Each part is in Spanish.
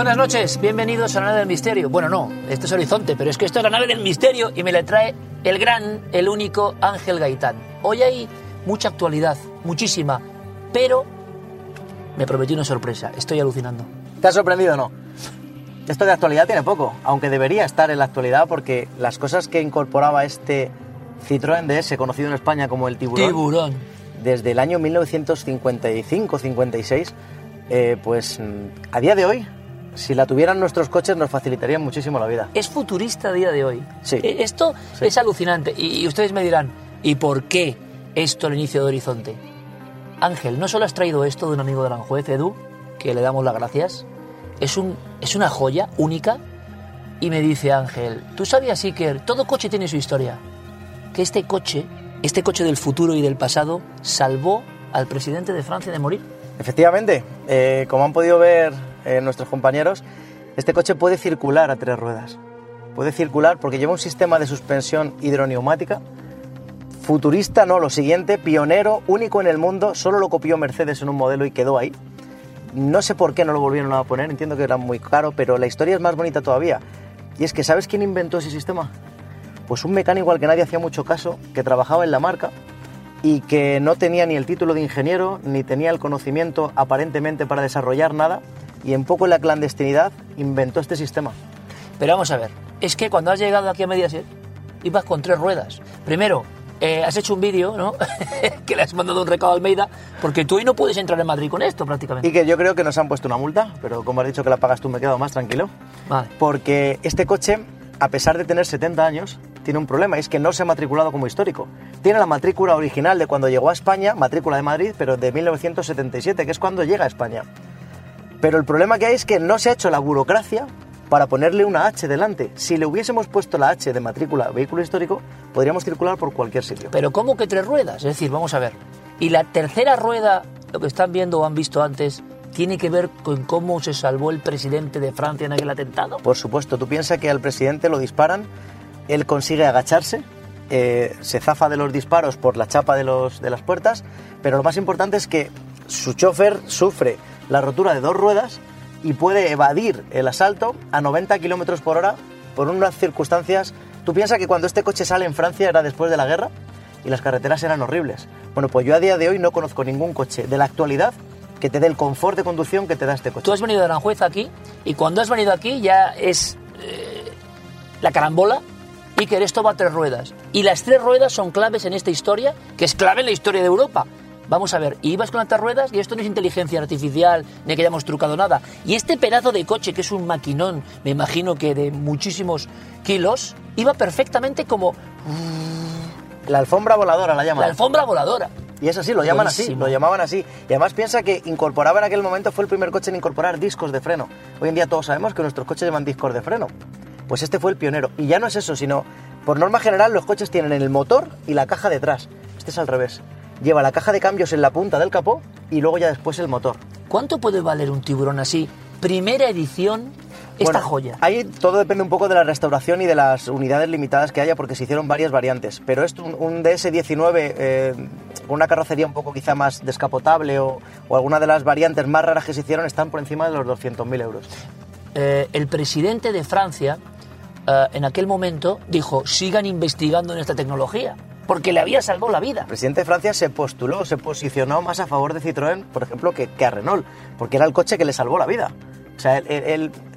Buenas noches, bienvenidos a la nave del misterio. Bueno, no, esto es Horizonte, pero es que esto es la nave del misterio y me la trae el gran, el único Ángel Gaitán. Hoy hay mucha actualidad, muchísima, pero me prometí una sorpresa, estoy alucinando. ¿Te has sorprendido o no? Esto de actualidad tiene poco, aunque debería estar en la actualidad porque las cosas que incorporaba este Citroën DS, conocido en España como el tiburón, Tiburón. desde el año 1955-56, eh, pues mm, a día de hoy, si la tuvieran nuestros coches nos facilitarían muchísimo la vida. Es futurista a día de hoy. Sí. Eh, Esto Sí. es alucinante. Y, y ustedes me dirán, ¿y por qué esto al inicio de Horizonte? Ángel, no solo has traído esto de un amigo de Aranjuez, Edu, que le damos las gracias, es, un, es una joya única. Y me dice Ángel, ¿tú sabías, Iker? Todo coche tiene su historia. Que este coche, este coche del futuro y del pasado, salvó al presidente de Francia de morir. Efectivamente, eh, como han podido ver eh, nuestros compañeros, este coche puede circular a tres ruedas. Puede circular porque lleva un sistema de suspensión hidroneumática. Futurista, no, lo siguiente, pionero, único en el mundo, solo lo copió Mercedes en un modelo y quedó ahí. No sé por qué no lo volvieron a poner, entiendo que era muy caro, pero la historia es más bonita todavía. Y es que, ¿sabes quién inventó ese sistema? Pues un mecánico al que nadie hacía mucho caso, que trabajaba en la marca y que no tenía ni el título de ingeniero, ni tenía el conocimiento aparentemente para desarrollar nada, y en poco la clandestinidad inventó este sistema. Pero vamos a ver, es que cuando has llegado aquí a Mediaset, ibas con tres ruedas. Primero, eh, has hecho un vídeo, ¿no? que le has mandado un recado a Almeida, porque tú hoy no puedes entrar en Madrid con esto prácticamente. Y que yo creo que nos han puesto una multa, pero como has dicho que la pagas tú, me he quedado más tranquilo. Vale. Porque este coche, a pesar de tener 70 años, tiene un problema, es que no se ha matriculado como histórico. Tiene la matrícula original de cuando llegó a España, matrícula de Madrid, pero de 1977, que es cuando llega a España. Pero el problema que hay es que no se ha hecho la burocracia para ponerle una H delante. Si le hubiésemos puesto la H de matrícula vehículo histórico, podríamos circular por cualquier sitio. Pero ¿cómo que tres ruedas? Es decir, vamos a ver. Y la tercera rueda, lo que están viendo o han visto antes, tiene que ver con cómo se salvó el presidente de Francia en aquel atentado. Por supuesto, tú piensas que al presidente lo disparan, él consigue agacharse, eh, se zafa de los disparos por la chapa de, los, de las puertas, pero lo más importante es que su chofer sufre la rotura de dos ruedas y puede evadir el asalto a 90 kilómetros por hora por unas circunstancias. Tú piensas que cuando este coche sale en Francia era después de la guerra y las carreteras eran horribles. Bueno, pues yo a día de hoy no conozco ningún coche de la actualidad que te dé el confort de conducción que te da este coche. Tú has venido de Aranjuez aquí y cuando has venido aquí ya es eh, la carambola y que esto va a tres ruedas. Y las tres ruedas son claves en esta historia, que es clave en la historia de Europa. Vamos a ver, y ibas con tres ruedas y esto no es inteligencia artificial, ni que hayamos trucado nada. Y este pedazo de coche, que es un maquinón, me imagino que de muchísimos kilos, iba perfectamente como La alfombra voladora la llaman. la alfombra voladora. Y es así, lo llaman así, lo llamaban así. Y además piensa que incorporaba en aquel momento, fue el primer coche en incorporar discos de freno. Hoy en día todos sabemos que nuestros coches llevan discos de freno. Pues este fue el pionero. Y ya no es eso, sino, por norma general, los coches tienen el motor y la caja detrás. Este es al revés. Lleva la caja de cambios en la punta del capó y luego ya después el motor. ¿Cuánto puede valer un tiburón así? Primera edición, esta Bueno, joya. Ahí todo depende un poco de la restauración y de las unidades limitadas que haya, porque se hicieron varias variantes. Pero esto, un, un DS-19, eh, con una carrocería un poco quizá más descapotable o, o alguna de las variantes más raras que se hicieron, están por encima de los 200.000 euros. eh, el presidente de Francia eh, en aquel momento dijo, sigan investigando en esta tecnología, porque le había salvado la vida. El presidente de Francia se postuló, se posicionó más a favor de Citroën, por ejemplo, que, que a Renault, porque era el coche que le salvó la vida. O sea,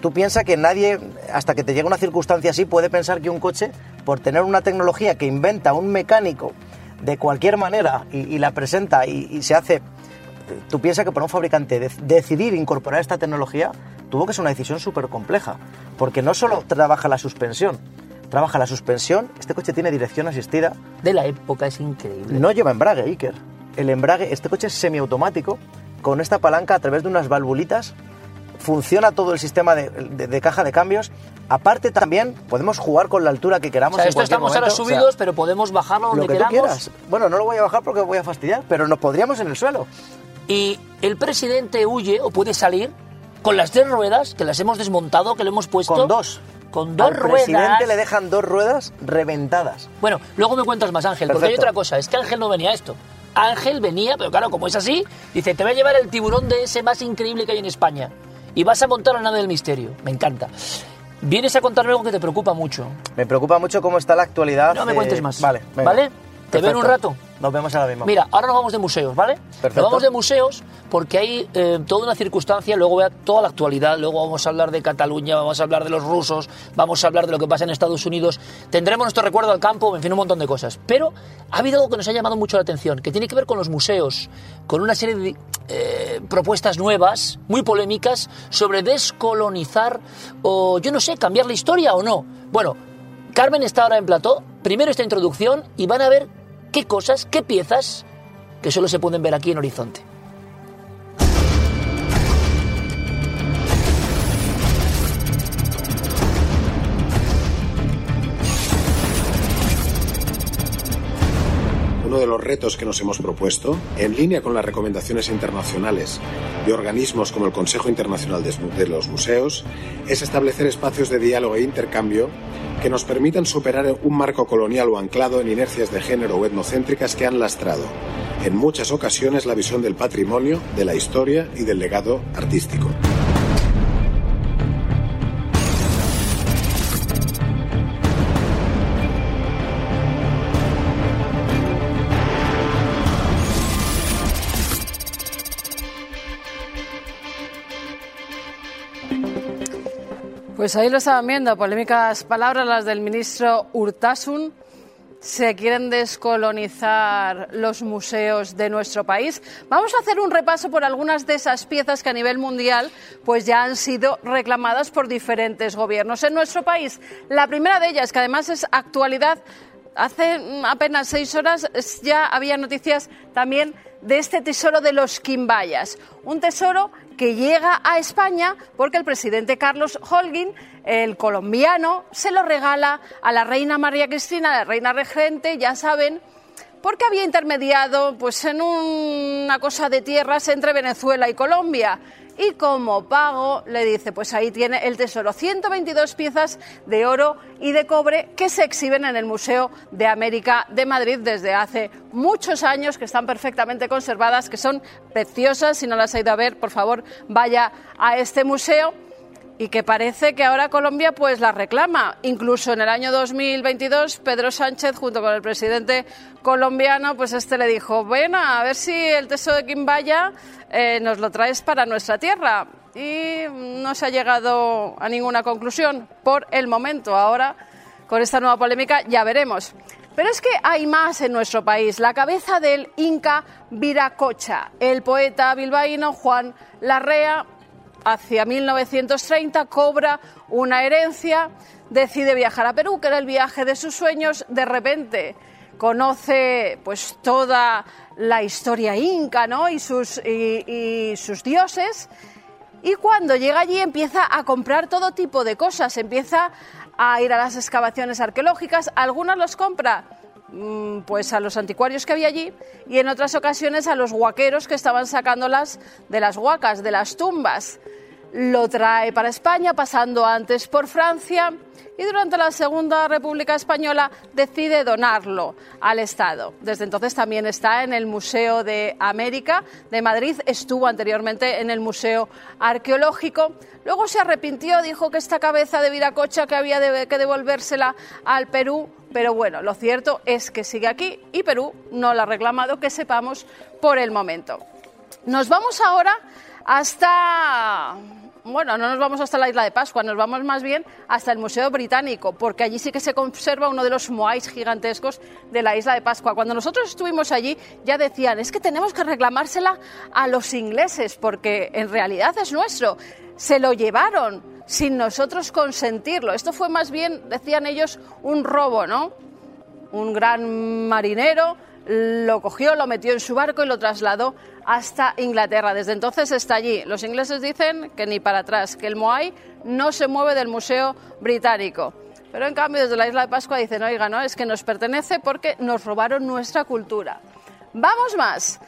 tú piensas que nadie, hasta que te llega una circunstancia así, puede pensar que un coche, por tener una tecnología que inventa un mecánico de cualquier manera y, la presenta y, se hace, tú piensas que para un fabricante de- decidir incorporar esta tecnología tuvo que ser una decisión súper compleja, porque no solo trabaja la suspensión, trabaja la suspensión, este coche tiene dirección asistida, De la época es increíble. no lleva embrague, Iker. El embrague, este coche es semiautomático, con esta palanca a través de unas valvulitas, funciona todo el sistema de, de- de caja de cambios. Aparte también podemos jugar con la altura que o queramos. sea, en esto estamos ahora. O sea, subidos, pero podemos bajarlo donde lo que tú queramos. quieras. Bueno, no lo voy a bajar porque voy a fastidiar, pero nos podríamos en el suelo. Y el presidente huye o puede salir con las tres ruedas que las hemos desmontado, que le hemos puesto. Con dos. Con dos Al ruedas. presidente le dejan dos ruedas reventadas. Bueno, luego me cuentas más, Ángel, porque hay otra cosa. Es que Ángel no venía a esto. Ángel venía, pero claro, como es así, dice, te voy a llevar el tiburón de ese más increíble que hay en España. Y vas a montar la nave del misterio. Me encanta. Vienes a contarme algo que te preocupa mucho. Me preocupa mucho cómo está la actualidad. No me eh, cuentes más. Vale, venga. ¿Vale? Te veo en un rato. Nos vemos ahora mismo. Mira, ahora nos vamos de museos, ¿vale? Perfecto. Nos vamos de museos porque hay eh, toda una circunstancia, luego vea toda la actualidad, luego vamos a hablar de Cataluña, vamos a hablar de los rusos, vamos a hablar de lo que pasa en Estados Unidos, tendremos nuestro recuerdo al campo, en fin, un montón de cosas. Pero ha habido algo que nos ha llamado mucho la atención, que tiene que ver con los museos, con una serie de eh, propuestas nuevas, muy polémicas, sobre descolonizar o, yo no sé, cambiar la historia o no. Bueno, Carmen está ahora en plató, primero esta introducción y van a ver qué cosas, qué piezas que solo se pueden ver aquí en Horizonte. De los retos que nos hemos propuesto, en línea con las recomendaciones internacionales de organismos como el Consejo Internacional de de los Museos, es establecer espacios de diálogo e intercambio que nos permitan superar un marco colonial o anclado en inercias de género o etnocéntricas que han lastrado, en muchas ocasiones, la visión del patrimonio, de la historia y del legado artístico. Pues ahí lo estaban viendo, polémicas palabras las del ministro Urtasun. Se quieren descolonizar los museos de nuestro país. Vamos a hacer un repaso por algunas de esas piezas que a nivel mundial pues ya han sido reclamadas por diferentes gobiernos en nuestro país. La primera de ellas, que además es actualidad, hace mm, apenas seis horas ya había noticias también de este tesoro de los Quimbayas. Un tesoro que llega a España porque el presidente Carlos Holguín, el colombiano, se lo regala a la reina María Cristina, la reina regente, ya saben, porque había intermediado pues en una cosa de tierras entre Venezuela y Colombia. Y como pago le dice, pues ahí tiene el tesoro, 122 piezas de oro y de cobre que se exhiben en el Museo de América de Madrid desde hace muchos años, que están perfectamente conservadas, que son preciosas. Si no las ha ido a ver, por favor, vaya a este museo y que parece que ahora Colombia pues la reclama. Incluso en el año 2022 Pedro Sánchez junto con el presidente colombiano pues este le dijo, bueno, a ver si el tesoro de Quimbaya eh, nos lo traes para nuestra tierra. Y no se ha llegado a ninguna conclusión por el momento. Ahora con esta nueva polémica ya veremos. Pero es que hay más en nuestro país. La cabeza del Inca Viracocha, el poeta bilbaíno Juan Larrea, hacia 1930 cobra una herencia, decide viajar a Perú, que era el viaje de sus sueños, de repente conoce pues toda la historia inca ¿no? y, sus, y, sus dioses y cuando llega allí empieza a comprar todo tipo de cosas, empieza a ir a las excavaciones arqueológicas, algunas los compra mm, pues a los anticuarios que había allí y en otras ocasiones a los huaqueros que estaban sacándolas de las huacas, de las tumbas. Lo trae para España, pasando antes por Francia y durante la Segunda República Española decide donarlo al Estado. Desde entonces también está en el Museo de América de Madrid, estuvo anteriormente en el Museo Arqueológico. Luego se arrepintió, dijo que esta cabeza de Viracocha que había que devolvérsela al Perú, pero bueno, lo cierto es que sigue aquí y Perú no la ha reclamado, que sepamos por el momento. Nos vamos ahora hasta bueno, no nos vamos hasta la isla de Pascua, nos vamos más bien hasta el Museo Británico, porque allí sí que se conserva uno de los moais gigantescos de la isla de Pascua. Cuando nosotros estuvimos allí ya decían, es que tenemos que reclamársela a los ingleses, porque en realidad es nuestro. Se lo llevaron sin nosotros consentirlo. Esto fue más bien, decían ellos, un robo, ¿no? Un gran marinero lo cogió, lo metió en su barco y lo trasladó hasta Inglaterra. Desde entonces está allí. Los ingleses dicen que ni para atrás, que el Moai no se mueve del Museo Británico. Pero en cambio desde la isla de Pascua dicen, oiga, no, es que nos pertenece porque nos robaron nuestra cultura. Vamos más.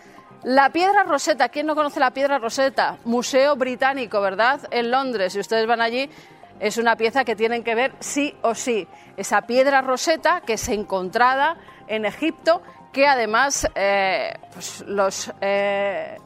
La piedra roseta, ¿quién no conoce la piedra roseta? Museo Británico, ¿verdad? En Londres, si ustedes van allí, es una pieza que tienen que ver sí o sí. Esa piedra roseta que es encontrada en Egipto que además eh, pues los, eh,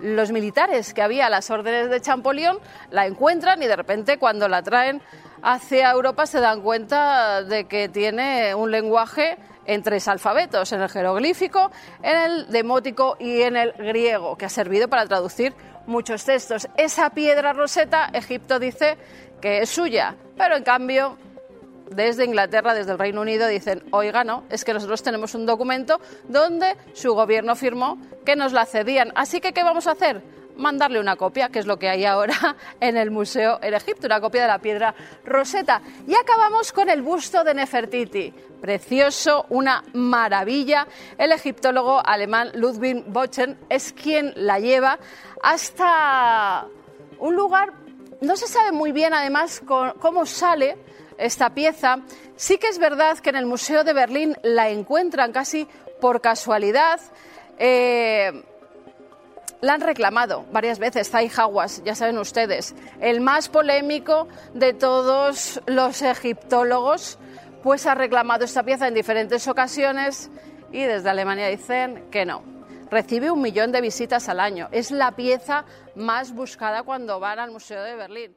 los militares que había a las órdenes de Champollion la encuentran y de repente cuando la traen hacia Europa se dan cuenta de que tiene un lenguaje en tres alfabetos, en el jeroglífico, en el demótico y en el griego, que ha servido para traducir muchos textos. Esa piedra roseta, Egipto dice que es suya, pero en cambio desde Inglaterra, desde el Reino Unido, dicen, oiga, no, es que nosotros tenemos un documento donde su gobierno firmó que nos la cedían. Así que, ¿qué vamos a hacer? mandarle una copia, que es lo que hay ahora en el museo en Egipto, una copia de la piedra Roseta. Y acabamos con el busto de Nefertiti. Precioso, una maravilla. El egiptólogo alemán Ludwig Bochen es quien la lleva hasta un lugar, no se sabe muy bien además cómo sale, esta pieza. Sí que es verdad que en el Museo de Berlín la encuentran casi por casualidad. Eh, la han reclamado varias veces, Zai Hawass, ya saben ustedes, el más polémico de todos los egiptólogos, pues ha reclamado esta pieza en diferentes ocasiones y desde Alemania dicen que no. Recibe un millón de visitas al año. Es la pieza más buscada cuando van al Museo de Berlín.